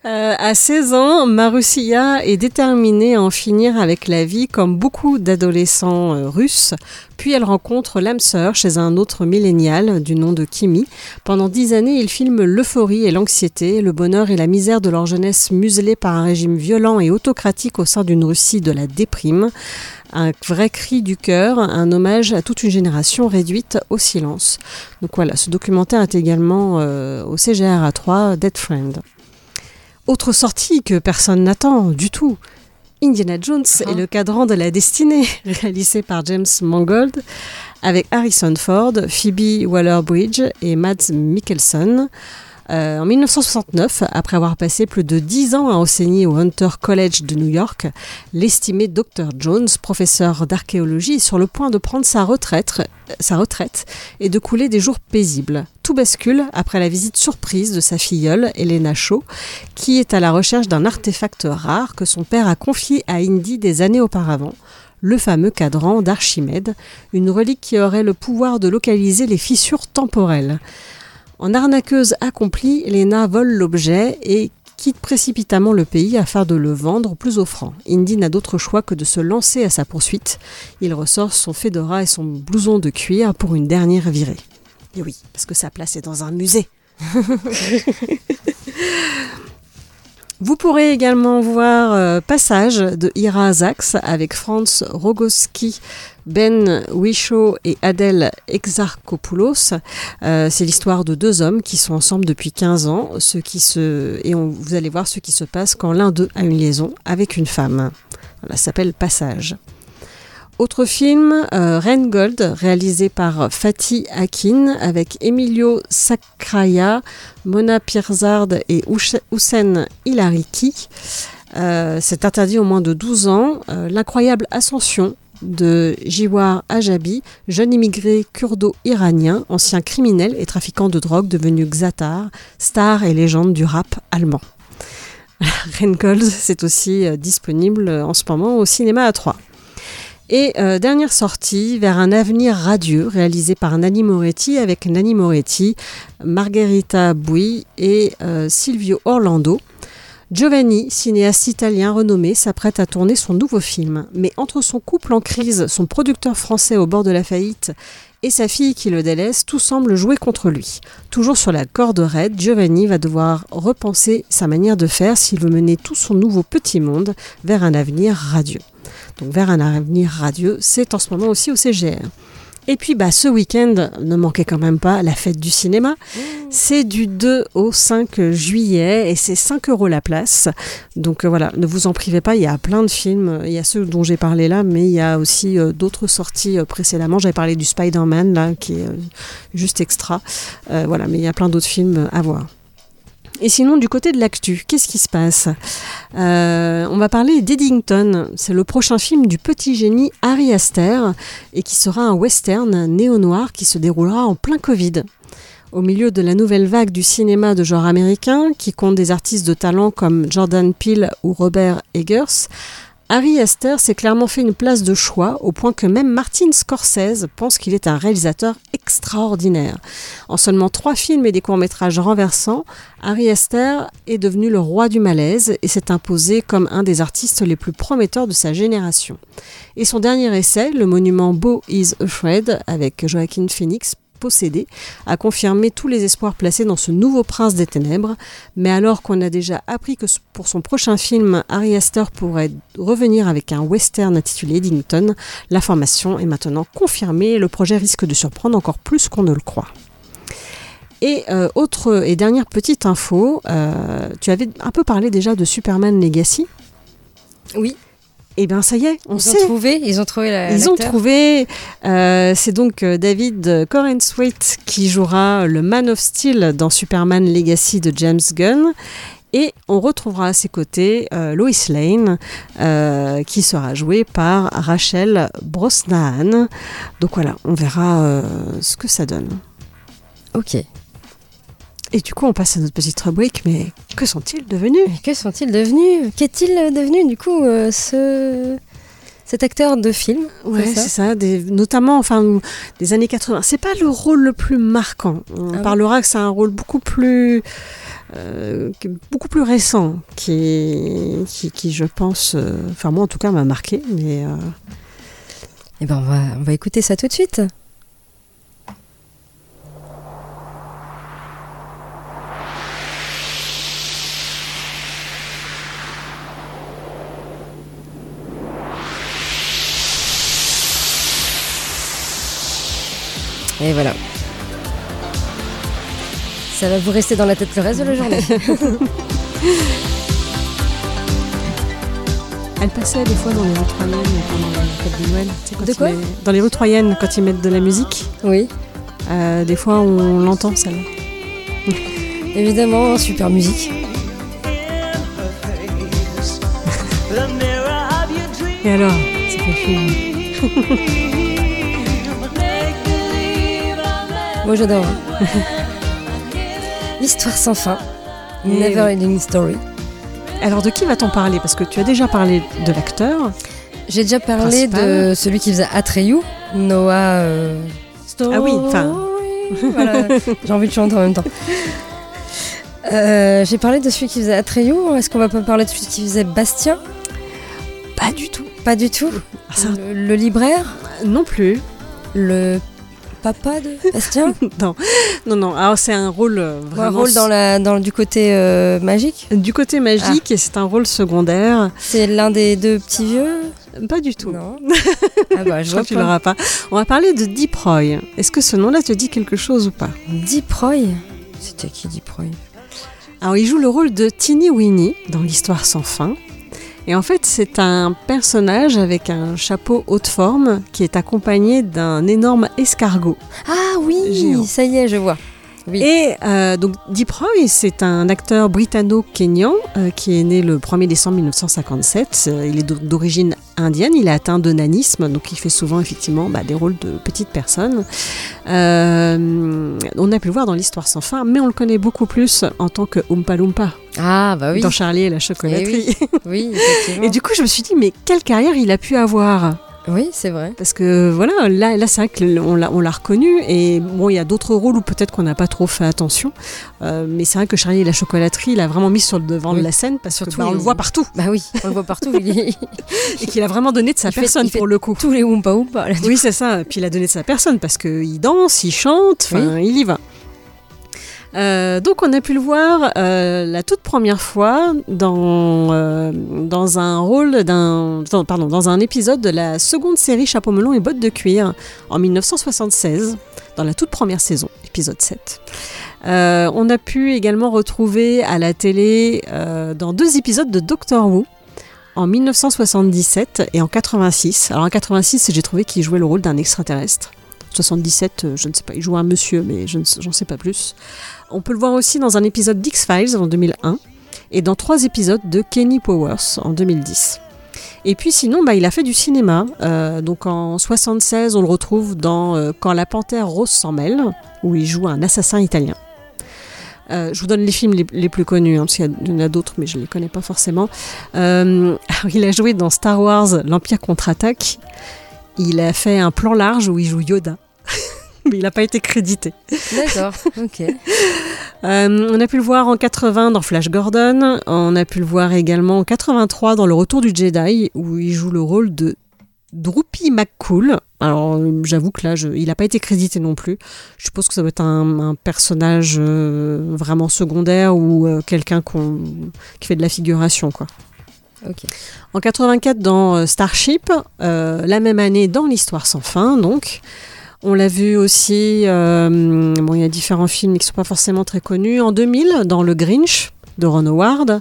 Speaker 2: Euh, à 16 ans, Marusia est déterminée à en finir avec la vie comme beaucoup d'adolescents euh, russes. Puis elle rencontre l'âme sœur chez un autre millénial du nom de Kimi. Pendant dix années, ils filment l'euphorie et l'anxiété, le bonheur et la misère de leur jeunesse muselée par un régime violent et autocratique au sein d'une Russie de la déprime. Un vrai cri du cœur, un hommage à toute une génération réduite au silence. Donc voilà, ce documentaire est également euh, au CGR à 3, Dead Friend. Autre sortie que personne n'attend du tout. Indiana Jones et le cadran de la destinée, réalisé par James Mangold, avec Harrison Ford, Phoebe Waller-Bridge et Mads Mikkelsen. Euh, en 1969, après avoir passé plus de dix ans à enseigner au Hunter College de New York, l'estimé Dr Jones, professeur d'archéologie, est sur le point de prendre sa retraite, sa retraite et de couler des jours paisibles. Tout bascule après la visite surprise de sa filleule, Elena Shaw, qui est à la recherche d'un artefact rare que son père a confié à Indy des années auparavant le fameux cadran d'Archimède, une relique qui aurait le pouvoir de localiser les fissures temporelles. En arnaqueuse accomplie, Lena vole l'objet et quitte précipitamment le pays afin de le vendre plus offrant. Indy n'a d'autre choix que de se lancer à sa poursuite. Il ressort son fedora et son blouson de cuir pour une dernière virée. Et oui, parce que sa place est dans un musée. Vous pourrez également voir euh, Passage de Ira Zax avec Franz Rogowski, Ben Wishaw et Adèle Exarchopoulos. Euh, c'est l'histoire de deux hommes qui sont ensemble depuis 15 ans, ce qui se, et vous allez voir ce qui se passe quand l'un d'eux a une liaison avec une femme. Voilà, ça s'appelle Passage. Autre film, euh, Gold, réalisé par Fatih Akin avec Emilio Sacraia, Mona Pirzard et Hussein Hilariki. Euh, C'est interdit au moins de 12 ans. Euh, L'incroyable ascension de Jiwar Ajabi, jeune immigré kurdo-iranien, ancien criminel et trafiquant de drogue devenu Xatar, star et légende du rap allemand. Gold, c'est aussi euh, disponible en ce moment au cinéma à 3. Et euh, dernière sortie vers un avenir radieux réalisé par Nanni Moretti avec Nanni Moretti, Margherita Bui et euh, Silvio Orlando. Giovanni, cinéaste italien renommé, s'apprête à tourner son nouveau film. Mais entre son couple en crise, son producteur français au bord de la faillite et sa fille qui le délaisse, tout semble jouer contre lui. Toujours sur la corde raide, Giovanni va devoir repenser sa manière de faire s'il veut mener tout son nouveau petit monde vers un avenir radieux. Donc vers un avenir radieux, c'est en ce moment aussi au CGR. Et puis bah, ce week-end, ne manquez quand même pas la fête du cinéma. C'est du 2 au 5 juillet et c'est 5 euros la place. Donc euh, voilà, ne vous en privez pas, il y a plein de films. Il y a ceux dont j'ai parlé là, mais il y a aussi euh, d'autres sorties euh, précédemment. J'avais parlé du Spider-Man là, qui est juste extra. voilà, mais il y a plein d'autres films à voir. Et sinon, du côté de l'actu, qu'est-ce qui se passe? Euh, On va parler d'Eddington. C'est le prochain film du petit génie Harry Aster et qui sera un western néo-noir qui se déroulera en plein Covid. Au milieu de la nouvelle vague du cinéma de genre américain, qui compte des artistes de talent comme Jordan Peele ou Robert Eggers, Harry Astor s'est clairement fait une place de choix au point que même Martin Scorsese pense qu'il est un réalisateur extraordinaire. En seulement trois films et des courts-métrages renversants, Harry Astor est devenu le roi du malaise et s'est imposé comme un des artistes les plus prometteurs de sa génération. Et son dernier essai, le monument Beau is Afraid, avec Joaquin Phoenix, possédé, a confirmé tous les espoirs placés dans ce nouveau prince des ténèbres. Mais alors qu'on a déjà appris que pour son prochain film, Harry Astor pourrait revenir avec un western intitulé Eddington, l'information est maintenant confirmée et le projet risque de surprendre encore plus qu'on ne le croit. Et euh, autre et dernière petite info, euh, tu avais un peu parlé déjà de Superman Legacy?
Speaker 1: Oui.
Speaker 2: Eh bien, ça y est, on
Speaker 1: Ils
Speaker 2: sait.
Speaker 1: ont trouvé, ils ont trouvé la.
Speaker 2: Ils ont trouvé. euh, c'est donc euh, David Corenswet qui jouera le Man of Steel dans Superman Legacy de James Gunn. Et on retrouvera à ses côtés euh, Lois Lane, euh, qui sera jouée par Rachel Brosnahan. Donc voilà, on verra ce que ça donne.
Speaker 1: Ok.
Speaker 2: Et du coup, on passe à notre petite rubrique, mais que sont-ils devenus?
Speaker 1: Mais que sont-ils devenus? Qu'est-il devenu du coup euh, ce cet acteur de film?
Speaker 2: Ouais,
Speaker 1: c'est ça
Speaker 2: c'est ça, des- notamment enfin des années 80. C'est pas le rôle le plus marquant. On
Speaker 1: Ah
Speaker 2: parlera que c'est un rôle beaucoup plus euh, beaucoup plus récent qui, qui, qui, je pense, euh, enfin moi en tout cas m'a marqué. Mais euh,
Speaker 1: Eh ben on va on va écouter ça tout de suite. Et voilà. Ça va vous rester dans la tête le reste de la journée.
Speaker 2: elle passait des fois dans les rues troyennes pendant les fêtes de Noël. Tu sais, quand
Speaker 1: De quoi
Speaker 2: met- Dans les rues troyennes, quand ils mettent de la musique,
Speaker 1: oui,
Speaker 2: euh, des fois on l'entend celle
Speaker 1: évidemment, super musique.
Speaker 2: Et alors, c'est quel film
Speaker 1: Moi j'adore. L'histoire sans fin. Never ending story.
Speaker 2: Alors de qui va-t-on parler? Parce que tu as déjà parlé de l'acteur.
Speaker 1: J'ai déjà parlé
Speaker 2: Principal.
Speaker 1: de celui qui faisait Atreyu, Noah. euh,
Speaker 2: Ah oui, enfin.
Speaker 1: Story. Voilà, j'ai envie de chanter en même temps. Euh, J'ai parlé de celui qui faisait Atreyu. Est-ce qu'on va pas parler de celui qui faisait Bastien?
Speaker 2: Pas du tout.
Speaker 1: Pas du tout.
Speaker 2: Ah, ça-
Speaker 1: Le, le libraire?
Speaker 2: Non plus.
Speaker 1: Le papa de Bastien
Speaker 2: non, non, non. Alors c'est un rôle euh,
Speaker 1: Ou Un
Speaker 2: vraiment
Speaker 1: rôle dans, la, dans, du côté euh, magique
Speaker 2: du côté magique et c'est un rôle secondaire.
Speaker 1: C'est l'un des deux petits vieux
Speaker 2: Pas du tout.
Speaker 1: Non. Ah bah, je
Speaker 2: crois que tu l'auras pas. On va parler de Deep Roy. Est-ce que ce nom-là te dit quelque chose ou pas
Speaker 1: Deep Roy C'était qui Deep Roy?
Speaker 2: Alors, il joue le rôle de Teeny Weeny dans l'histoire sans fin. Et en fait, c'est un personnage avec un chapeau haute forme qui est accompagné d'un énorme escargot.
Speaker 1: Ah oui,
Speaker 2: Géant.
Speaker 1: ça y est, je vois. Oui.
Speaker 2: Et euh, donc Deep Roy, c'est un acteur britanno-kényan euh, qui est né le 1er décembre 1957. Euh, il est d'o- d'origine indienne, il est atteint de nanisme, donc il fait souvent effectivement bah, des rôles de petites personnes. On a pu le voir dans l'histoire sans fin, mais on le connaît beaucoup plus en tant que Oompa Loompa
Speaker 1: Ah bah oui.
Speaker 2: dans Charlie et la chocolaterie.
Speaker 1: Oui, effectivement.
Speaker 2: Et du coup, je me suis dit, mais quelle carrière il a pu avoir?
Speaker 1: Oui, c'est vrai.
Speaker 2: Parce que voilà, là, là c'est vrai qu'on l'a, on l'a reconnu. Et bon, il y a d'autres rôles où peut-être qu'on n'a pas trop fait attention. Euh, mais c'est vrai que Charlie et la chocolaterie, il a vraiment mis sur le devant
Speaker 1: Oui.
Speaker 2: de la scène parce
Speaker 1: Surtout,
Speaker 2: que bah, on le voit partout.
Speaker 1: Bah oui, on le voit partout. il
Speaker 2: Et qu'il a vraiment donné de sa
Speaker 1: Il
Speaker 2: personne
Speaker 1: fait
Speaker 2: pour le coup.
Speaker 1: Tous les Oompa Oompa. là.
Speaker 2: Oui, c'est ça. Puis il a donné de sa personne parce qu'il danse, il chante, enfin, il y va. Euh, donc on a pu le voir euh, la toute première fois dans, euh, un rôle dans- un épisode de la seconde série Chapeau melon et bottes de cuir en 1976 dans la toute première saison épisode 7. Euh, on a pu également retrouver à la télé dans deux épisodes de Doctor Who en 1977 et en 86. Alors en 86, j'ai trouvé qu'il jouait le rôle d'un extraterrestre. 77, euh, je ne sais pas, il jouait un monsieur, mais je ne sais- pas plus. On peut le voir aussi dans un épisode d'X-Files en 2001 et dans trois épisodes de Kenny Powers en 2010. Et puis sinon, bah, il a fait du cinéma. Euh, donc en 76, on le retrouve dans euh, Quand la panthère rose s'en mêle, où il joue un assassin italien. Je vous donne les films les, plus connus, hein, parce qu'il y en a d'autres, mais je ne les connais pas forcément. Il a joué dans Star Wars L'Empire contre-attaque. Il a fait un plan large où il joue Yoda. mais il n'a pas été crédité.
Speaker 1: D'accord, ok.
Speaker 2: Euh, on a pu le voir en 80 dans Flash Gordon. On a pu le voir également en 83 dans Le Retour du Jedi, où il joue le rôle de Droopy McCool. Alors, j'avoue que là, je- il n'a pas été crédité non plus. Je suppose que ça doit être un, un personnage euh, vraiment secondaire ou euh, quelqu'un qui fait de la figuration, quoi.
Speaker 1: Ok.
Speaker 2: En 84 dans Starship, euh, la même année dans L'Histoire sans fin, donc. On l'a vu aussi, euh, il y a différents films qui ne sont pas forcément très connus. En 2000, dans Le Grinch de Ron Howard.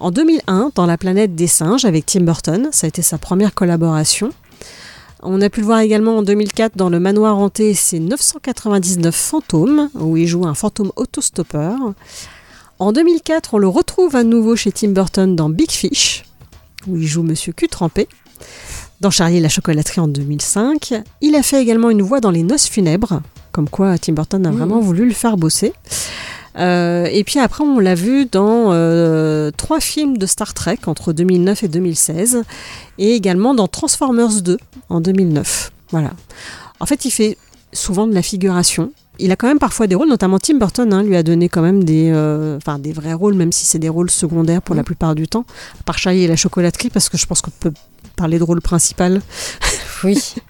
Speaker 2: En 2001, dans La planète des singes avec Tim Burton. Ça a été sa première collaboration. On a pu le voir également en 2004 dans Le Manoir hanté, ses 999 fantômes, où il joue un fantôme autostoppeur. En 2004, on le retrouve à nouveau chez Tim Burton dans Big Fish, où il joue Monsieur Q trempé. Dans Charlie et la chocolaterie en 2005. Il a fait également une voix dans Les Noces funèbres, comme quoi Tim Burton a
Speaker 1: Mmh.
Speaker 2: vraiment voulu le faire bosser. Euh, et puis après, on l'a vu dans euh, trois films de Star Trek entre 2009 et 2016, et également dans Transformers 2 en 2009. Voilà. En fait, il fait souvent de la figuration. Il a quand même parfois des rôles, notamment Tim Burton hein, lui a donné quand même des, euh, des vrais rôles, même si c'est des rôles secondaires pour la plupart du temps, à part Charlie et la chocolaterie, parce que je pense qu'on peut parler de rôle principal.
Speaker 1: Oui.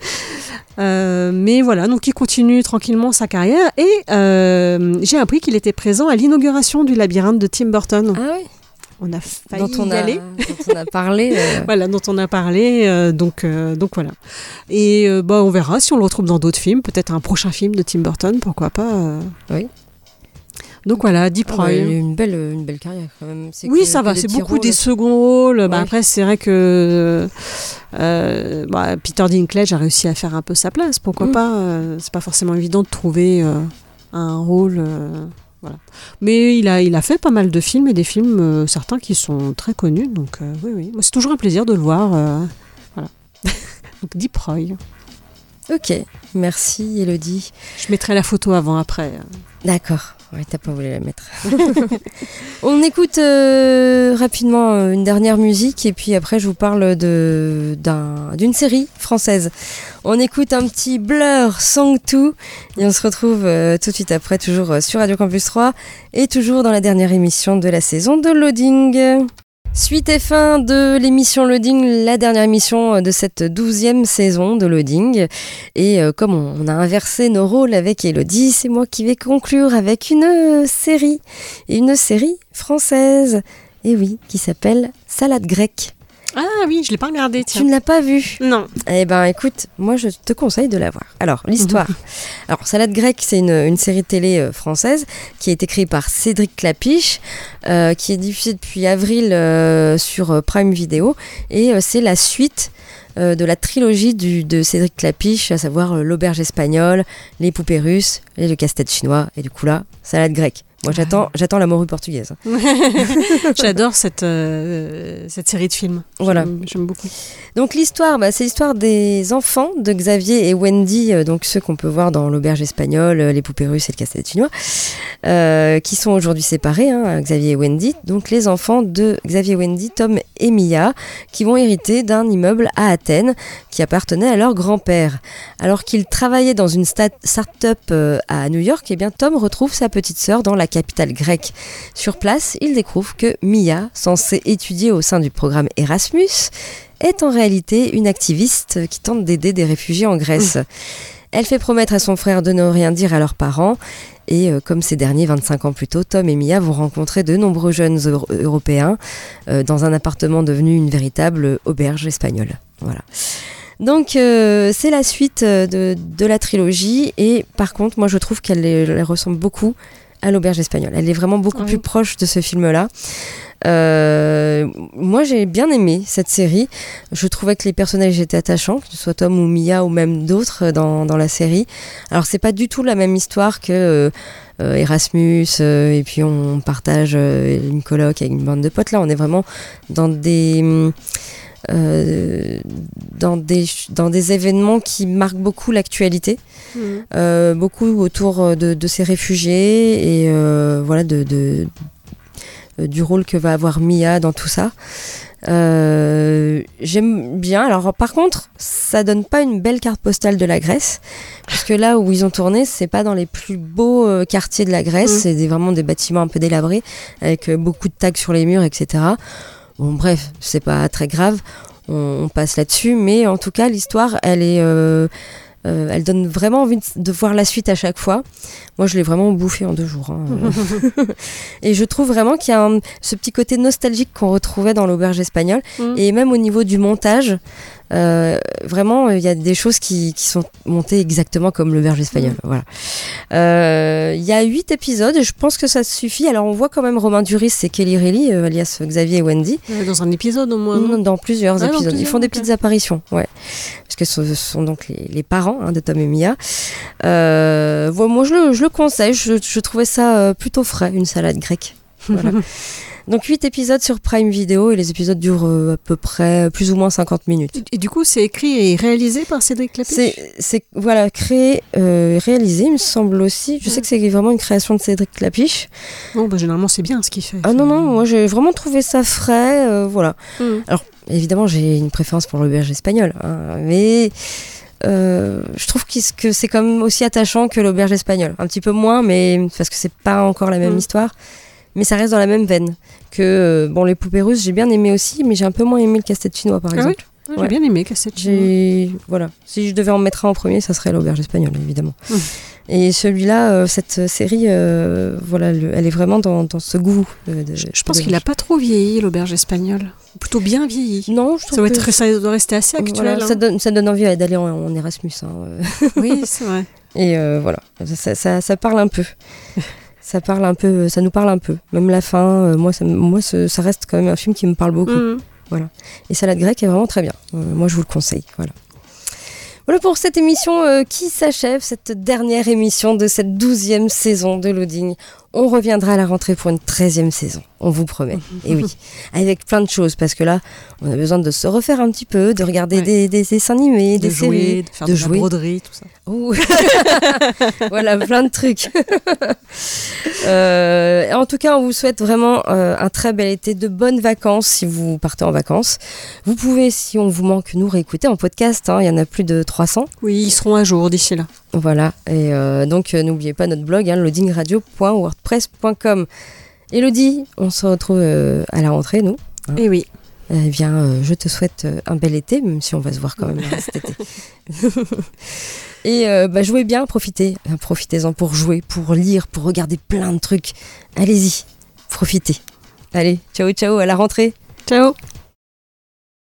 Speaker 2: Euh, mais voilà, donc il continue tranquillement sa carrière et euh, j'ai appris qu'il était présent à l'inauguration du labyrinthe de Tim Burton.
Speaker 1: Ah oui
Speaker 2: On a failli
Speaker 1: dont on,
Speaker 2: y
Speaker 1: a,
Speaker 2: aller.
Speaker 1: dont on a parlé. euh,
Speaker 2: Voilà, dont on a parlé, donc, donc voilà. Et bah, on verra si on le retrouve dans d'autres films, peut-être un prochain film de Tim Burton, pourquoi pas.
Speaker 1: Oui.
Speaker 2: Donc voilà, Deep
Speaker 1: ah
Speaker 2: Roy.
Speaker 1: ouais, il a eu une belle, une belle carrière quand même.
Speaker 2: Oui,
Speaker 1: que-
Speaker 2: ça
Speaker 1: que
Speaker 2: va, c'est beaucoup
Speaker 1: rôles.
Speaker 2: des seconds rôles. Bah, après, c'est vrai que euh, bah, Peter Dinklage a réussi à faire un peu sa place. Pourquoi
Speaker 1: Mm.
Speaker 2: pas euh, C'est pas forcément évident de trouver euh, un rôle. euh, voilà. Mais il a, il a fait pas mal de films et des films, euh, certains qui sont très connus. Donc, euh, oui, oui. C'est toujours un plaisir de le voir. euh, voilà. donc, Deep Roy.
Speaker 1: Ok, merci Elodie.
Speaker 2: Je mettrai la photo avant-après.
Speaker 1: D'accord. On écoute euh, rapidement euh, une dernière musique et puis après je vous parle d'un- d'une série française. On écoute un petit Blur Song 2 et on se retrouve euh, tout de suite après toujours sur Radio Campus 3 et toujours dans la dernière émission de la saison de Loading. Suite et fin de l'émission Loading, la dernière émission de cette douzième saison de Loading. Et euh, comme on, a inversé nos rôles avec Elodie, c'est moi qui vais conclure avec une euh, série. Une série française. Et oui, qui s'appelle Salade grecque.
Speaker 2: Ah oui, je l'ai pas regardé.
Speaker 1: Tu ne l'as pas vue
Speaker 2: Non.
Speaker 1: Eh ben écoute, moi je te conseille de la voir. Alors, l'histoire. Alors, Salade grecque, c'est une, une série télé euh, française qui a été créée par Cédric Clapiche, euh, qui est diffusée depuis avril euh, sur Prime Video. Et euh, c'est la suite de la trilogie du, de Cédric Clapiche, à savoir l'auberge espagnole, les poupées russes et le casse-tête chinois. Et du coup là, salade grecque. Moi j'attends, j'attends la morue portugaise.
Speaker 2: J'adore cette, euh, cette série de films.
Speaker 1: Voilà.
Speaker 2: J'aime- beaucoup.
Speaker 1: Donc l'histoire, bah, c'est l'histoire des enfants de Xavier et Wendy, euh, donc ceux qu'on peut voir dans l'auberge espagnole, euh, les poupées russes et le casse-tête chinois, euh, qui sont aujourd'hui séparés, hein, Xavier et Wendy. Donc les enfants de Xavier, Wendy, Tom et Mia, qui vont hériter d'un immeuble à Athènes qui appartenait à leur grand-père. Alors qu'ils travaillaient dans une sta- start-up à New York, eh bien Tom retrouve sa petite sœur dans la capitale grecque. Sur place, il découvre que Mia, censée étudier au sein du programme Erasmus, est en réalité une activiste qui tente d'aider des réfugiés en Grèce. Elle fait promettre à son frère de ne rien dire à leurs parents. Et euh, comme ces derniers 25 ans plus tôt, Tom et Mia vont rencontrer de nombreux jeunes Euro- européens euh, dans un appartement devenu une véritable auberge espagnole. Voilà. Donc euh, c'est la suite de, de la trilogie et par contre moi je trouve qu'elle ressemble beaucoup à l'auberge espagnole. Elle est vraiment beaucoup
Speaker 2: Ah oui.
Speaker 1: plus proche de ce film-là. Euh, moi j'ai bien aimé cette série. Je trouvais que les personnages étaient attachants, que ce soit Tom ou Mia ou même d'autres euh, dans, dans la série. Alors c'est pas du tout la même histoire que euh, Erasmus euh, et puis on partage une coloc avec une bande de potes. Là on est vraiment dans des hum, euh, dans, des, dans des événements qui marquent beaucoup l'actualité,
Speaker 2: Mhm.
Speaker 1: euh, beaucoup autour de, de ces réfugiés et euh, voilà de, de- euh, du rôle que va avoir Mia dans tout ça. Euh, J'aime bien. Alors par contre, ça donne pas une belle carte postale de la Grèce, puisque là où ils ont tourné, c'est pas dans les plus beaux euh, quartiers de la Grèce.
Speaker 2: Mhm.
Speaker 1: C'est des- vraiment des bâtiments un peu délabrés avec euh, beaucoup de tags sur les murs, etc. Bon, bref, c'est pas très grave. On, on passe là-dessus, mais en tout cas, l'histoire, elle est, euh, euh, elle donne vraiment envie de, de voir la suite à chaque fois. Moi, je l'ai vraiment bouffé en deux jours. hein. et je trouve vraiment qu'il y a un- ce petit côté nostalgique qu'on retrouvait dans l'auberge espagnole,
Speaker 2: Mhm.
Speaker 1: et même au niveau du montage. Euh, vraiment, il y a des choses qui, qui sont montées exactement comme l'auberge espagnole. Voilà. Euh, Il y a huit épisodes, je pense que ça suffit. Alors, on voit quand même Romain Duris et Kelly Reilly, euh, alias Xavier et Wendy,
Speaker 2: Euh, Dans un épisode au moins.
Speaker 1: non,
Speaker 2: non
Speaker 1: dans plusieurs
Speaker 2: Ah, dans
Speaker 1: épisodes. Ils font des petites apparitions, ouais. Parce que ce sont donc les, les parents hein, de Tom et Mia. Euh, bon, moi, je le, je le conseille. Je, je trouvais ça euh, plutôt frais, une salade grecque. Voilà. donc, 8 épisodes sur Prime Video et les épisodes durent euh, à peu près plus ou moins 50 minutes.
Speaker 2: Et, du coup, c'est écrit et réalisé par Cédric Clapiche?
Speaker 1: C'est, voilà, créé, euh, réalisé, il me semble aussi. Je sais que c'est vraiment une création de Cédric Clapiche.
Speaker 2: Bon, bah, généralement, c'est bien ce qu'il fait.
Speaker 1: Ah non, non, moi j'ai vraiment trouvé ça frais, euh, voilà.
Speaker 2: Mhm.
Speaker 1: Alors, évidemment, j'ai une préférence pour l'auberge espagnole, hein, mais euh, je trouve que c'est quand même aussi attachant que l'auberge espagnole. Un petit peu moins, mais parce que c'est pas encore la même
Speaker 2: Mhm.
Speaker 1: histoire, mais ça reste dans la même veine. Que, euh, bon, les poupées russes, j'ai bien aimé aussi, mais j'ai un peu moins aimé le casse-tête chinois, par
Speaker 2: Ah
Speaker 1: exemple.
Speaker 2: Ah, J'ai
Speaker 1: Ouais.
Speaker 2: bien aimé Cassette.
Speaker 1: J'ai voilà. Si je devais en mettre un en premier, ça serait l'auberge espagnole, évidemment.
Speaker 2: Mhm.
Speaker 1: Et celui-là, euh, cette série, euh, voilà, le- elle est vraiment dans, dans ce goût. de- de-
Speaker 2: Je, pense qu'il a pas trop vieilli, l'auberge espagnole. Plutôt bien vieilli.
Speaker 1: Non, je
Speaker 2: Ça doit,
Speaker 1: que
Speaker 2: être, ça doit rester assez actuel.
Speaker 1: Voilà,
Speaker 2: hein.
Speaker 1: ça, donne, ça donne envie d'aller en, en Erasmus. hein.
Speaker 2: Oui, c'est vrai.
Speaker 1: Et euh, voilà, ça, ça- ça parle un peu. Ça parle un peu, ça nous parle un peu. Même la fin, euh, moi, ça, moi reste quand même un film qui me parle beaucoup.
Speaker 2: Mhm.
Speaker 1: Et Salade grecque est vraiment très bien. Euh, moi, je vous le conseille. Voilà. Voilà pour cette émission euh, qui s'achève, cette dernière émission de cette douzième saison de Loading. On reviendra à la rentrée pour une treizième saison, on vous promet. Et oui, avec plein de choses, parce que là, on a besoin de se refaire un petit peu, de regarder
Speaker 2: Ouais.
Speaker 1: des, des dessins animés,
Speaker 2: De
Speaker 1: des
Speaker 2: jouer,
Speaker 1: séries,
Speaker 2: de faire
Speaker 1: de
Speaker 2: de,
Speaker 1: jouer.
Speaker 2: la broderie, tout ça.
Speaker 1: Ouh. voilà, plein de trucs. Euh, en tout cas, on vous souhaite vraiment euh, un très bel été, de bonnes vacances si vous partez en vacances. Vous pouvez, si on vous manque, nous réécouter en podcast. hein, il y en a plus de 300.
Speaker 2: Oui, ils seront à jour d'ici là.
Speaker 1: Voilà. Et euh, donc, n'oubliez pas notre blog, hein, loadingradio.wordpress.com. Elodie, on se retrouve euh, à la rentrée, nous. Hein.
Speaker 2: Et oui.
Speaker 1: Eh bien, euh, je te souhaite euh, un bel été, même si on va se voir quand même hein, cet été. Et euh, bah, jouez bien, profitez. Euh, Profitez-en pour jouer, pour lire, pour regarder plein de trucs. Allez-y, profitez. Allez, ciao, ciao, à la rentrée.
Speaker 2: Ciao.